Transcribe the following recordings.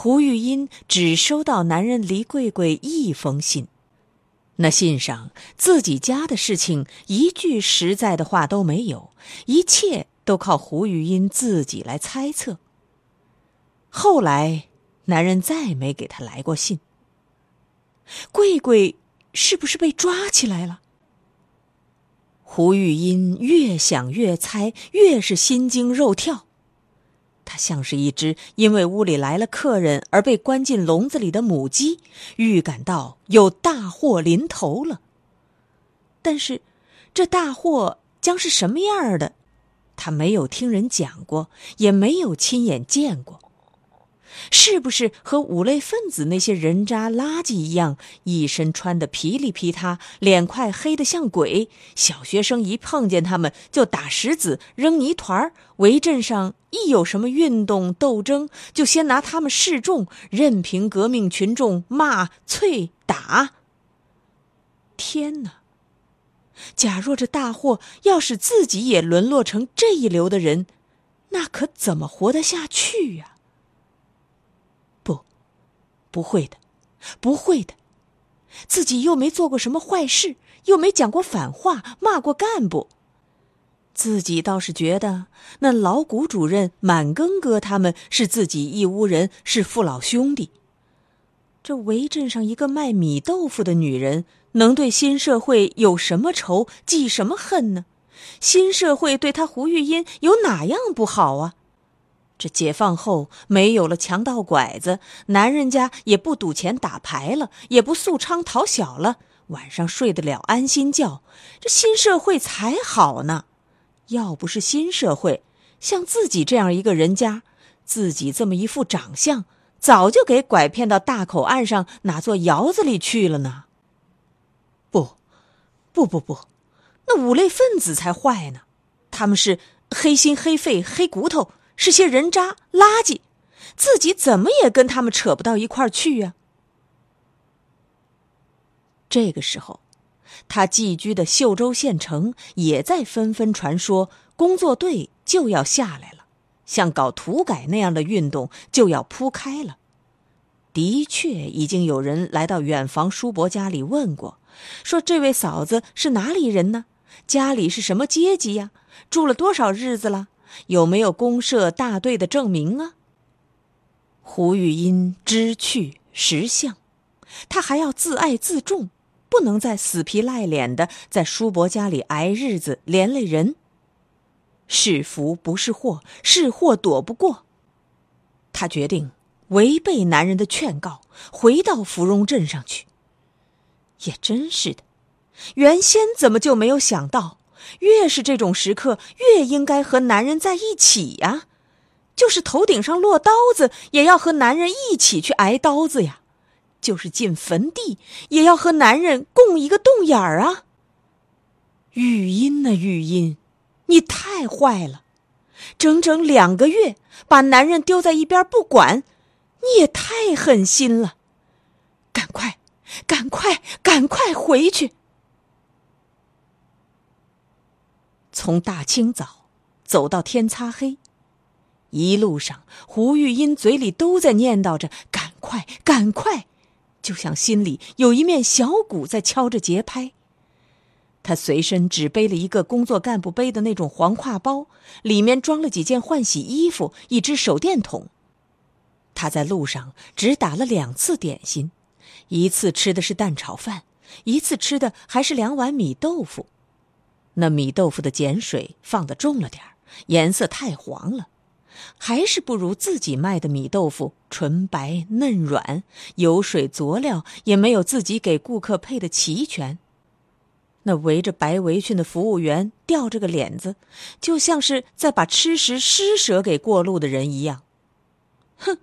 胡玉英只收到男人黎桂桂一封信，那信上自己家的事情一句实在的话都没有，一切都靠胡玉英自己来猜测。后来，男人再没给他来过信。桂桂是不是被抓起来了？胡玉英越想越猜，越是心惊肉跳。他像是一只因为屋里来了客人而被关进笼子里的母鸡，预感到有大祸临头了。但是，这大祸将是什么样的？他没有听人讲过，也没有亲眼见过。是不是和五类分子那些人渣垃圾一样，一身穿的噼里噼嗒，脸快黑的像鬼？小学生一碰见他们就打石子、扔泥团儿围镇上一有什么运动斗争，就先拿他们示众，任凭革命群众骂、啐、打。天哪！假若这大祸要使自己也沦落成这一流的人，那可怎么活得下去呀？不会的，不会的，自己又没做过什么坏事，又没讲过反话，骂过干部。自己倒是觉得那老谷主任、满庚哥他们是自己一屋人，是父老兄弟。这围镇上一个卖米豆腐的女人，能对新社会有什么仇，记什么恨呢？新社会对他胡玉英有哪样不好啊？这解放后没有了强盗拐子，男人家也不赌钱打牌了，也不宿娼讨小了，晚上睡得了安心觉，这新社会才好呢。要不是新社会，像自己这样一个人家，自己这么一副长相，早就给拐骗到大口岸上哪座窑子里去了呢？不，不不不，那五类分子才坏呢，他们是黑心黑肺黑骨头。是些人渣垃圾，自己怎么也跟他们扯不到一块儿去呀。这个时候，他寄居的秀州县城也在纷纷传说，工作队就要下来了，像搞土改那样的运动就要铺开了。的确，已经有人来到远房叔伯家里问过，说这位嫂子是哪里人呢？家里是什么阶级呀？住了多少日子了？有没有公社大队的证明啊？胡玉英知趣识相，他还要自爱自重，不能再死皮赖脸的在叔伯家里挨日子，连累人。是福不是祸，是祸躲不过。他决定违背男人的劝告，回到芙蓉镇上去。也真是的，原先怎么就没有想到？越是这种时刻，越应该和男人在一起呀，就是头顶上落刀子，也要和男人一起去挨刀子呀；就是进坟地，也要和男人共一个洞眼儿啊。玉音呐，玉音，你太坏了，整整两个月把男人丢在一边不管，你也太狠心了。赶快，赶快，赶快回去！从大清早走到天擦黑，一路上胡玉英嘴里都在念叨着“赶快，赶快”，就像心里有一面小鼓在敲着节拍。他随身只背了一个工作干部背的那种黄挎包，里面装了几件换洗衣服、一只手电筒。他在路上只打了两次点心，一次吃的是蛋炒饭，一次吃的还是两碗米豆腐。那米豆腐的碱水放的重了点儿，颜色太黄了，还是不如自己卖的米豆腐纯白嫩软，油水佐料也没有自己给顾客配的齐全。那围着白围裙的服务员吊着个脸子，就像是在把吃食施舍给过路的人一样。哼，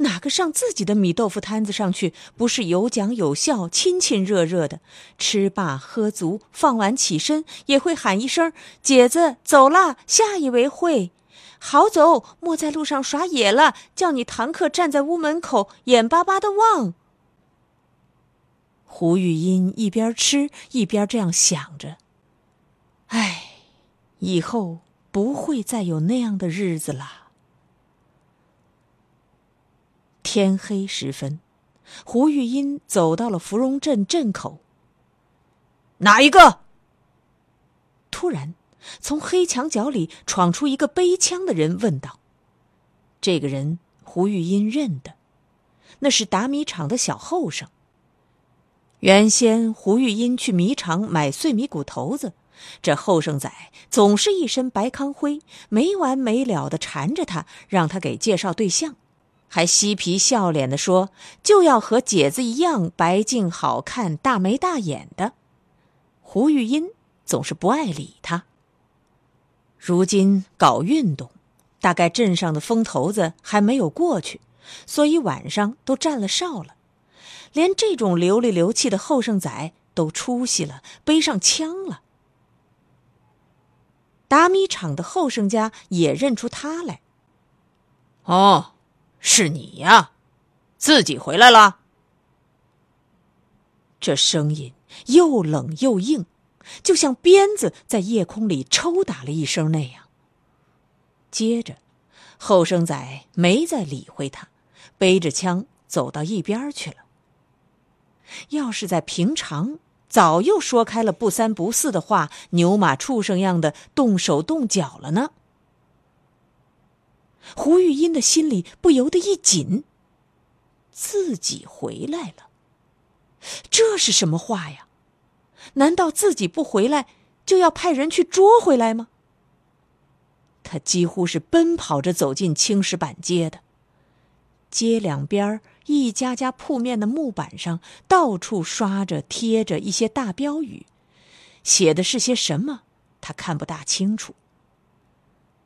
哪个上自己的米豆腐摊子上去，不是有讲有笑、亲亲热热的？吃罢喝足，放完起身，也会喊一声：“姐子，走啦，下一位会。”好走，莫在路上耍野了，叫你堂客站在屋门口，眼巴巴的望。胡玉英一边吃一边这样想着：“唉，以后不会再有那样的日子了。”天黑时分，胡玉英走到了芙蓉镇镇口。哪一个？突然，从黑墙角里闯出一个背枪的人，问道：“这个人，胡玉英认得，那是打米厂的小后生。”原先胡玉英去米厂买碎米谷头子，这后生仔总是一身白糠灰，没完没了的缠着他，让他给介绍对象，还嬉皮笑脸的说就要和姐子一样白净好看、大眉大眼的。胡玉英总是不爱理他。如今搞运动，大概镇上的风头子还没有过去，所以晚上都占了哨了。连这种流里流气的后生仔都出息了，背上枪了。打米厂的后生家也认出他来。哦，是你呀，自己回来了。这声音又冷又硬，就像鞭子在夜空里抽打了一声那样。接着，后生仔没再理会他，背着枪走到一边去了。要是在平常，早又说开了不三不四的话，牛马畜生样的动手动脚了呢。胡玉英的心里不由得一紧。自己回来了，这是什么话呀？难道自己不回来，就要派人去捉回来吗？他几乎是奔跑着走进青石板街的，街两边。一家家铺面的木板上，到处刷着、贴着一些大标语，写的是些什么，他看不大清楚。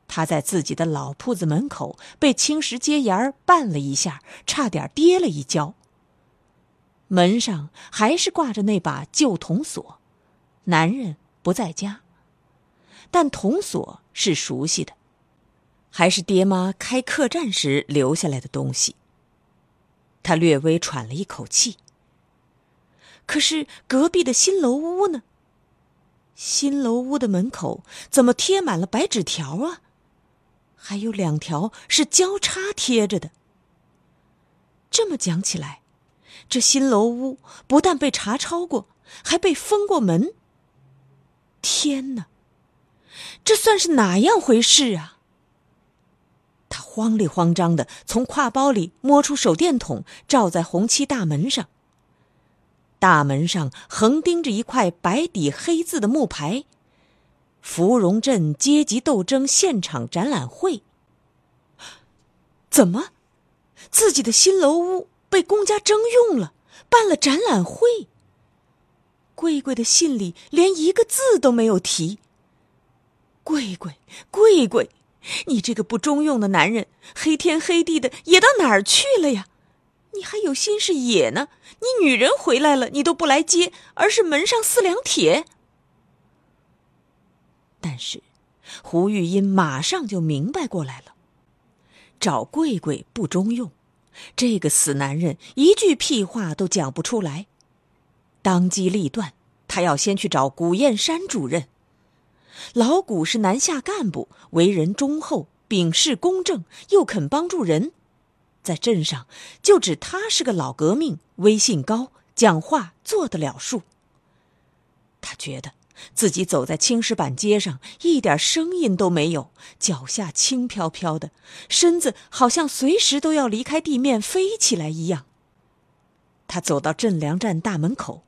他在自己的老铺子门口被青石阶沿儿绊了一下，差点跌了一跤。门上还是挂着那把旧铜锁，男人不在家，但铜锁是熟悉的，还是爹妈开客栈时留下来的东西。他略微喘了一口气。可是隔壁的新楼屋呢？新楼屋的门口怎么贴满了白纸条啊？还有两条是交叉贴着的。这么讲起来，这新楼屋不但被查抄过，还被封过门。天哪，这算是哪样回事啊？他慌里慌张的从挎包里摸出手电筒，照在红漆大门上。大门上横钉着一块白底黑字的木牌：“芙蓉镇阶级斗争现场展览会。”怎么，自己的新楼屋被公家征用了，办了展览会？贵贵的信里连一个字都没有提。贵贵，贵贵。你这个不中用的男人，黑天黑地的野到哪儿去了呀？你还有心事野呢？你女人回来了，你都不来接，而是门上四两铁。但是，胡玉英马上就明白过来了，找贵贵不中用，这个死男人一句屁话都讲不出来。当机立断，他要先去找古燕山主任。老古是南下干部，为人忠厚，秉事公正，又肯帮助人，在镇上就指他是个老革命，威信高，讲话做得了数。他觉得自己走在青石板街上，一点声音都没有，脚下轻飘飘的，身子好像随时都要离开地面飞起来一样。他走到镇粮站大门口，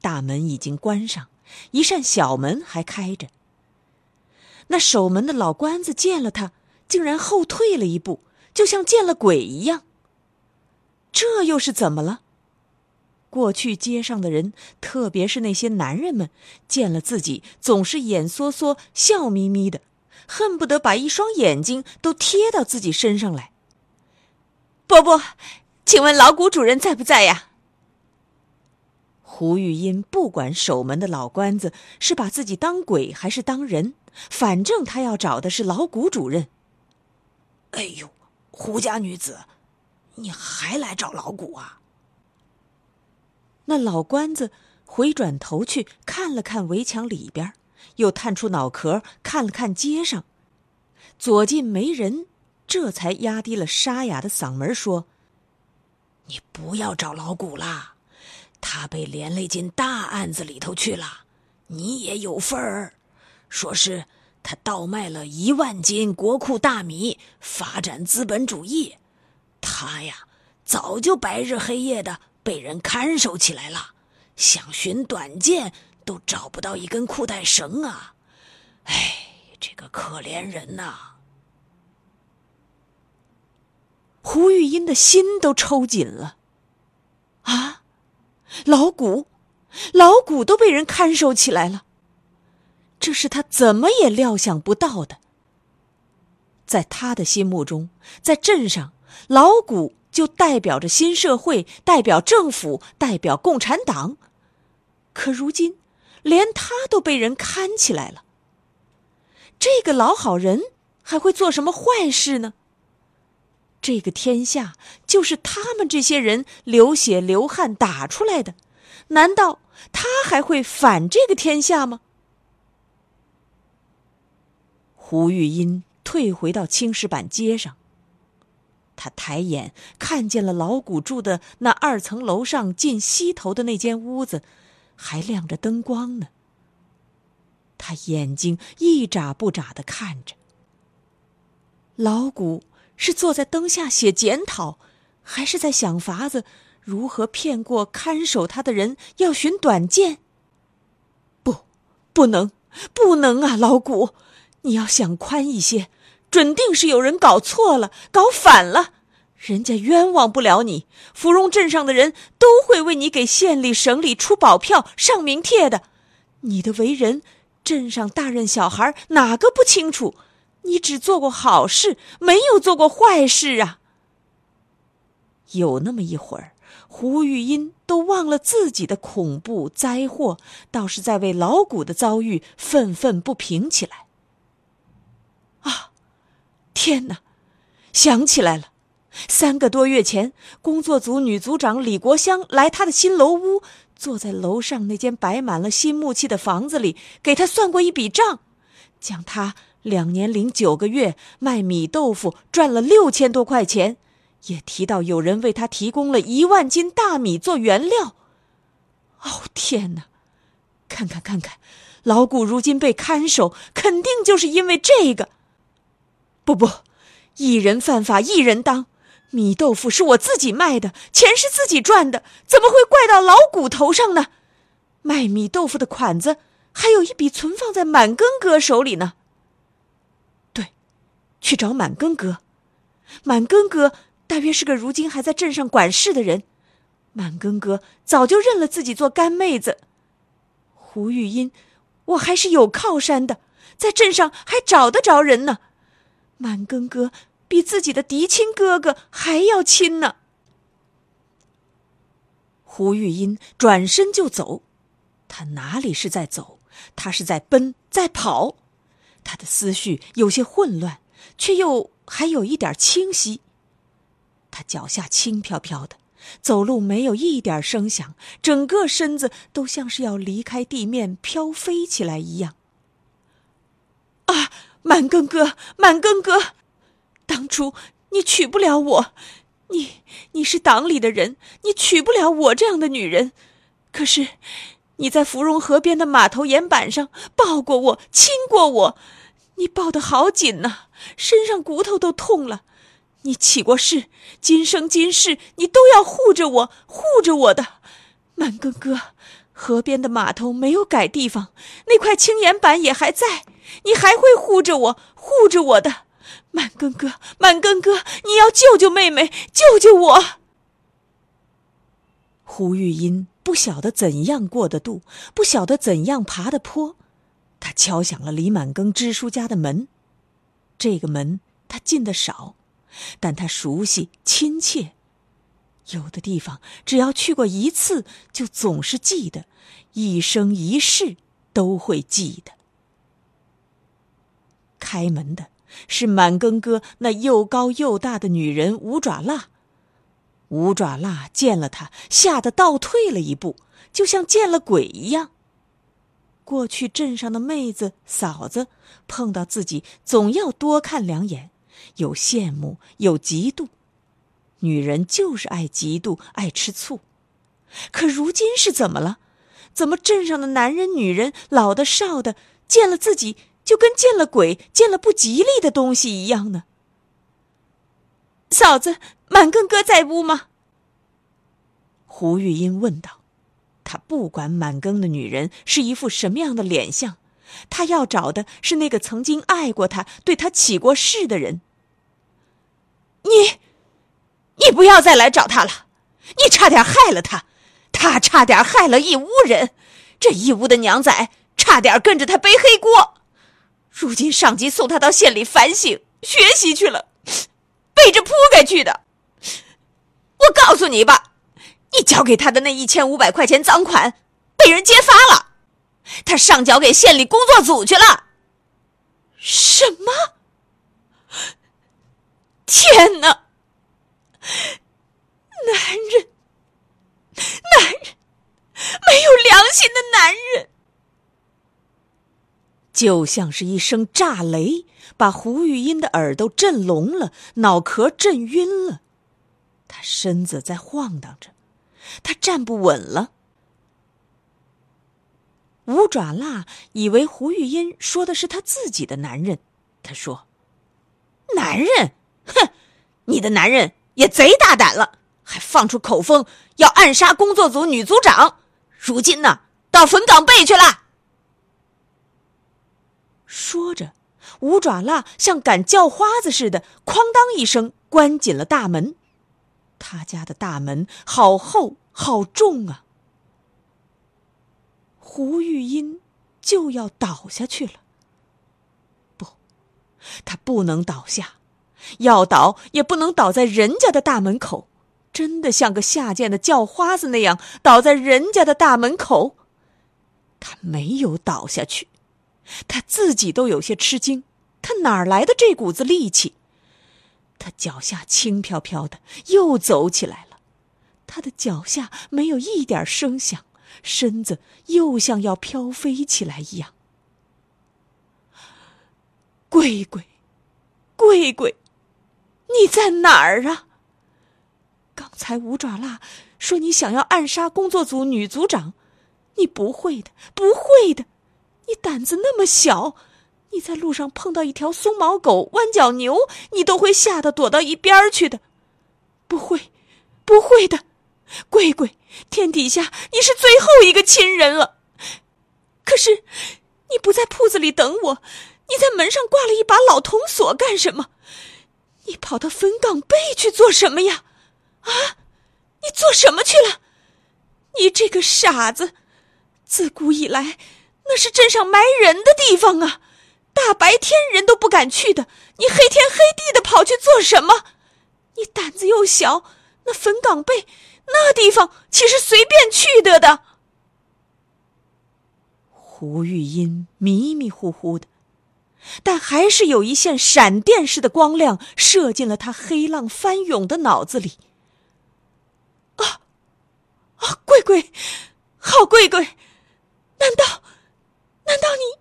大门已经关上，一扇小门还开着。那守门的老官子见了他，竟然后退了一步，就像见了鬼一样。这又是怎么了？过去街上的人，特别是那些男人们，见了自己总是眼缩缩、笑眯眯的，恨不得把一双眼睛都贴到自己身上来。伯伯，请问老谷主人在不在呀？胡玉音不管守门的老关子是把自己当鬼还是当人，反正他要找的是老谷主任。哎呦，胡家女子，你还来找老谷啊？那老官子回转头去看了看围墙里边，又探出脑壳看了看街上，左近没人，这才压低了沙哑的嗓门说：“你不要找老谷啦，他被连累进大案子里头去了，你也有份儿。说是他倒卖了一万斤国库大米，发展资本主义。他呀，早就白日黑夜的。”被人看守起来了，想寻短见都找不到一根裤带绳啊！哎，这个可怜人呐！胡玉英的心都抽紧了。啊，老谷，老谷都被人看守起来了，这是他怎么也料想不到的。在他的心目中，在镇上，老谷。就代表着新社会，代表政府，代表共产党。可如今，连他都被人看起来了。这个老好人还会做什么坏事呢？这个天下就是他们这些人流血流汗打出来的，难道他还会反这个天下吗？胡玉英退回到青石板街上。他抬眼看见了老谷住的那二层楼上近西头的那间屋子，还亮着灯光呢。他眼睛一眨不眨的看着。老谷是坐在灯下写检讨，还是在想法子如何骗过看守他的人要寻短见？不，不能，不能啊！老谷，你要想宽一些。准定是有人搞错了，搞反了，人家冤枉不了你。芙蓉镇上的人都会为你给县里、省里出保票、上名帖的。你的为人，镇上大人小孩哪个不清楚？你只做过好事，没有做过坏事啊。有那么一会儿，胡玉英都忘了自己的恐怖灾祸，倒是在为老谷的遭遇愤愤不平起来。啊！天哪，想起来了，三个多月前，工作组女组长李国香来他的新楼屋，坐在楼上那间摆满了新木器的房子里，给他算过一笔账，讲他两年零九个月卖米豆腐赚了六千多块钱，也提到有人为他提供了一万斤大米做原料。哦天哪，看看看看，老谷如今被看守，肯定就是因为这个。不不，一人犯法一人当。米豆腐是我自己卖的，钱是自己赚的，怎么会怪到老谷头上呢？卖米豆腐的款子还有一笔存放在满庚哥手里呢。对，去找满庚哥。满庚哥大约是个如今还在镇上管事的人。满庚哥早就认了自己做干妹子。胡玉英，我还是有靠山的，在镇上还找得着人呢。满庚哥比自己的嫡亲哥哥还要亲呢。胡玉英转身就走，他哪里是在走？他是在奔，在跑。他的思绪有些混乱，却又还有一点清晰。他脚下轻飘飘的，走路没有一点声响，整个身子都像是要离开地面飘飞起来一样。啊！满庚哥，满庚哥，当初你娶不了我，你你是党里的人，你娶不了我这样的女人。可是，你在芙蓉河边的码头岩板上抱过我，亲过我，你抱得好紧呐，身上骨头都痛了。你起过誓，今生今世你都要护着我，护着我的。满庚哥，河边的码头没有改地方，那块青岩板也还在，你还会护着我，护着我的。满庚哥，满庚哥，你要救救妹妹，救救我！胡玉音不晓得怎样过的渡，不晓得怎样爬的坡，他敲响了李满庚支书家的门。这个门他进的少，但他熟悉亲切。有的地方只要去过一次，就总是记得，一生一世都会记得。开门的是满庚哥那又高又大的女人五爪蜡。五爪蜡见了他，吓得倒退了一步，就像见了鬼一样。过去镇上的妹子嫂子碰到自己，总要多看两眼，有羡慕，有嫉妒。女人就是爱嫉妒，爱吃醋。可如今是怎么了？怎么镇上的男人、女人，老的、少的，见了自己就跟见了鬼、见了不吉利的东西一样呢？嫂子。满庚哥在屋吗？胡玉英问道。他不管满庚的女人是一副什么样的脸相，他要找的是那个曾经爱过他、对他起过誓的人。你，你不要再来找他了！你差点害了他，他差点害了一屋人，这一屋的娘仔差点跟着他背黑锅。如今上级送他到县里反省学习去了，背着铺盖去的。我告诉你吧，你交给他的那一千五百块钱赃款被人揭发了，他上缴给县里工作组去了。什么？天哪！男人，男人，没有良心的男人，就像是一声炸雷，把胡玉音的耳朵震聋了，脑壳震晕了。他身子在晃荡着，他站不稳了。五爪蜡以为胡玉音说的是他自己的男人，他说：“男人，哼，你的男人也贼大胆了，还放出口风要暗杀工作组女组长。如今呢，到坟岗背去了。”说着，五爪蜡像赶叫花子似的，哐当一声关紧了大门。他家的大门好厚好重啊！胡玉音就要倒下去了。不，他不能倒下，要倒也不能倒在人家的大门口，真的像个下贱的叫花子那样倒在人家的大门口。他没有倒下去，他自己都有些吃惊，他哪来的这股子力气？他脚下轻飘飘的，又走起来了。他的脚下没有一点声响，身子又像要飘飞起来一样。贵贵，贵贵，你在哪儿啊？刚才五爪蜡说你想要暗杀工作组女组长，你不会的，不会的，你胆子那么小。你在路上碰到一条松毛狗、弯角牛，你都会吓得躲到一边去的。不会，不会的，贵贵，天底下你是最后一个亲人了。可是，你不在铺子里等我，你在门上挂了一把老铜锁干什么？你跑到坟岗背去做什么呀？啊，你做什么去了？你这个傻子，自古以来，那是镇上埋人的地方啊。大白天人都不敢去的，你黑天黑地的跑去做什么？你胆子又小，那坟岗背那地方岂是随便去得的？胡玉音迷迷糊糊的，但还是有一线闪电似的光亮射进了他黑浪翻涌的脑子里。啊啊，贵贵，好贵贵，难道难道你？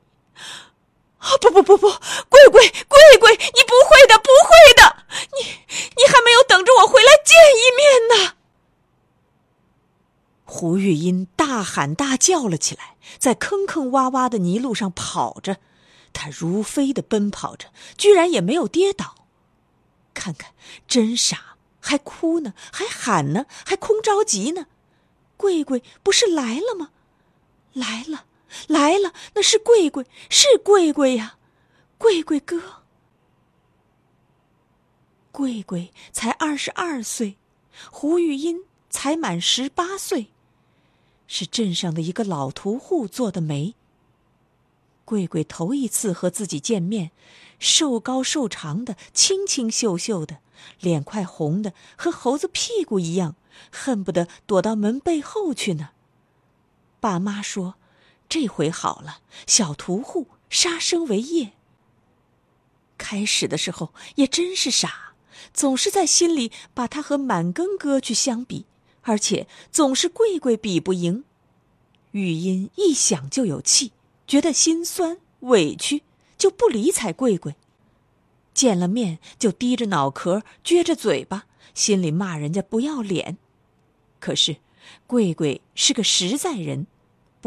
啊不不不不，贵贵贵贵，你不会的，不会的，你你还没有等着我回来见一面呢。胡玉音大喊大叫了起来，在坑坑洼洼的泥路上跑着。他如飞的奔跑着，居然也没有跌倒。看看，真傻，还哭呢，还喊呢，还空着急呢。贵贵不是来了吗？来了，来了，那是贵贵，是贵贵呀，贵贵哥。贵贵才二十二岁，胡玉英才满十八岁，是镇上的一个老屠户做的媒。贵贵头一次和自己见面，瘦高瘦长的，清清秀秀的，脸快红的和猴子屁股一样，恨不得躲到门背后去呢。爸妈说：“这回好了，小屠户杀生为业。”开始的时候也真是傻。总是在心里把他和满庚哥去相比，而且总是贵贵比不赢。玉音一想就有气，觉得心酸委屈，就不理睬贵贵。见了面就低着脑壳，撅着嘴巴，心里骂人家不要脸。可是，贵贵是个实在人。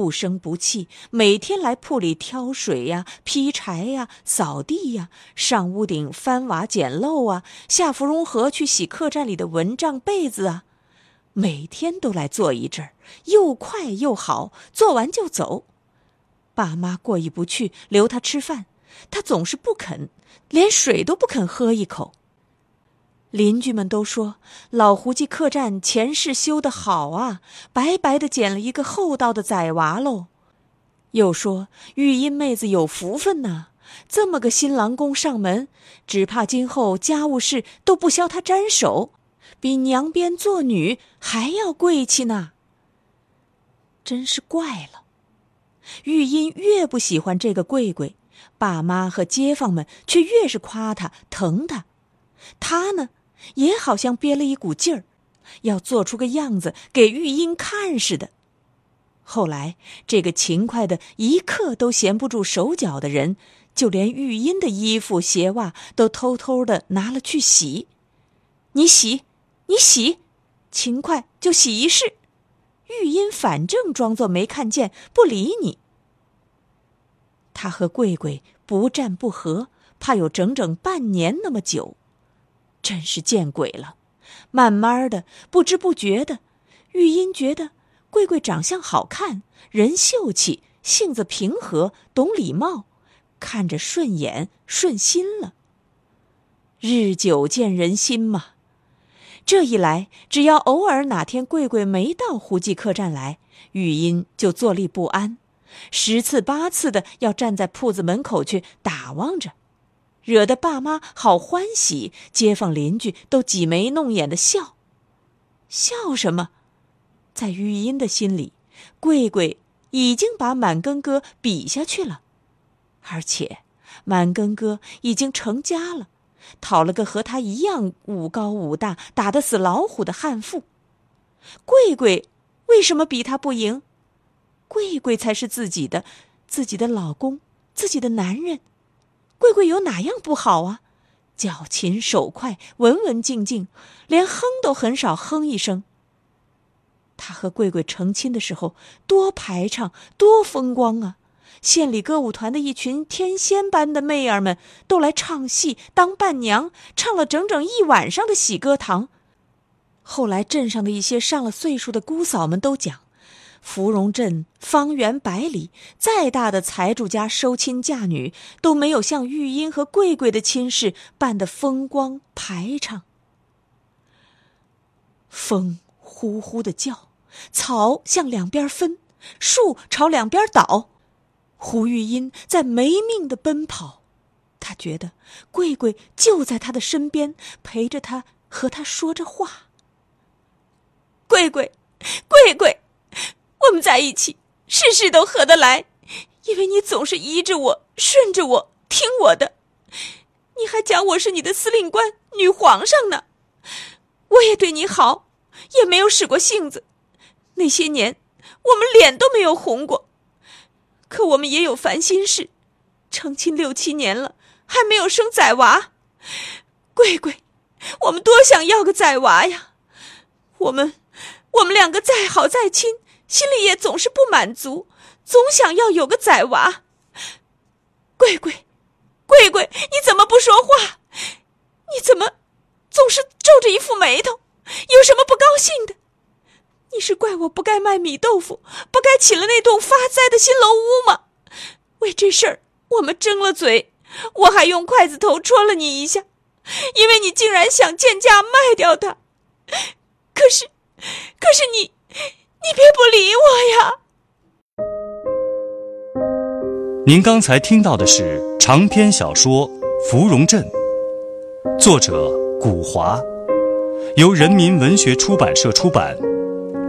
不生不气，每天来铺里挑水呀、劈柴呀、扫地呀，上屋顶翻瓦捡漏啊，下芙蓉河去洗客栈里的蚊帐被子啊，每天都来做一阵儿，又快又好，做完就走。爸妈过意不去，留他吃饭，他总是不肯，连水都不肯喝一口。邻居们都说老胡记客栈前世修得好啊，白白的捡了一个厚道的崽娃喽。又说玉音妹子有福分呐，这么个新郎公上门，只怕今后家务事都不消他沾手，比娘边做女还要贵气呢。真是怪了，玉音越不喜欢这个贵贵，爸妈和街坊们却越是夸他疼他，他呢？也好像憋了一股劲儿，要做出个样子给玉英看似的。后来，这个勤快的一刻都闲不住手脚的人，就连玉英的衣服鞋袜都偷偷的拿了去洗。你洗，你洗，勤快就洗一试。玉英反正装作没看见，不理你。他和贵贵不战不和，怕有整整半年那么久。真是见鬼了！慢慢的，不知不觉的，玉音觉得贵贵长相好看，人秀气，性子平和，懂礼貌，看着顺眼顺心了。日久见人心嘛，这一来，只要偶尔哪天贵贵没到胡记客栈来，玉音就坐立不安，十次八次的要站在铺子门口去打望着。惹得爸妈好欢喜，街坊邻居都挤眉弄眼的笑，笑什么？在玉音的心里，贵贵已经把满根哥比下去了，而且满根哥已经成家了，讨了个和他一样武高武大、打得死老虎的悍妇。贵贵为什么比他不赢？贵贵才是自己的，自己的老公，自己的男人。贵贵有哪样不好啊？脚勤手快，文文静静，连哼都很少哼一声。他和贵贵成亲的时候多排场，多风光啊！县里歌舞团的一群天仙般的妹儿们都来唱戏当伴娘，唱了整整一晚上的喜歌堂。后来镇上的一些上了岁数的姑嫂们都讲。芙蓉镇方圆百里，再大的财主家收亲嫁女，都没有像玉英和贵贵的亲事办得风光排场。风呼呼的叫，草向两边分，树朝两边倒。胡玉英在没命的奔跑，她觉得贵贵就在她的身边，陪着她，和她说着话。贵贵，贵贵。我们在一起，事事都合得来，因为你总是依着我、顺着我、听我的。你还讲我是你的司令官、女皇上呢。我也对你好，也没有使过性子。那些年，我们脸都没有红过。可我们也有烦心事，成亲六七年了，还没有生崽娃。贵贵，我们多想要个崽娃呀！我们，我们两个再好再亲。心里也总是不满足，总想要有个崽娃。贵贵，贵贵，你怎么不说话？你怎么总是皱着一副眉头？有什么不高兴的？你是怪我不该卖米豆腐，不该起了那栋发灾的新楼屋吗？为这事儿我们争了嘴，我还用筷子头戳了你一下，因为你竟然想贱价卖掉它。可是，可是你，你别不理我呀！您刚才听到的是长篇小说《芙蓉镇》，作者古华，由人民文学出版社出版，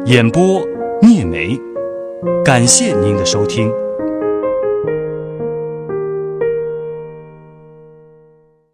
演播聂梅。感谢您的收听。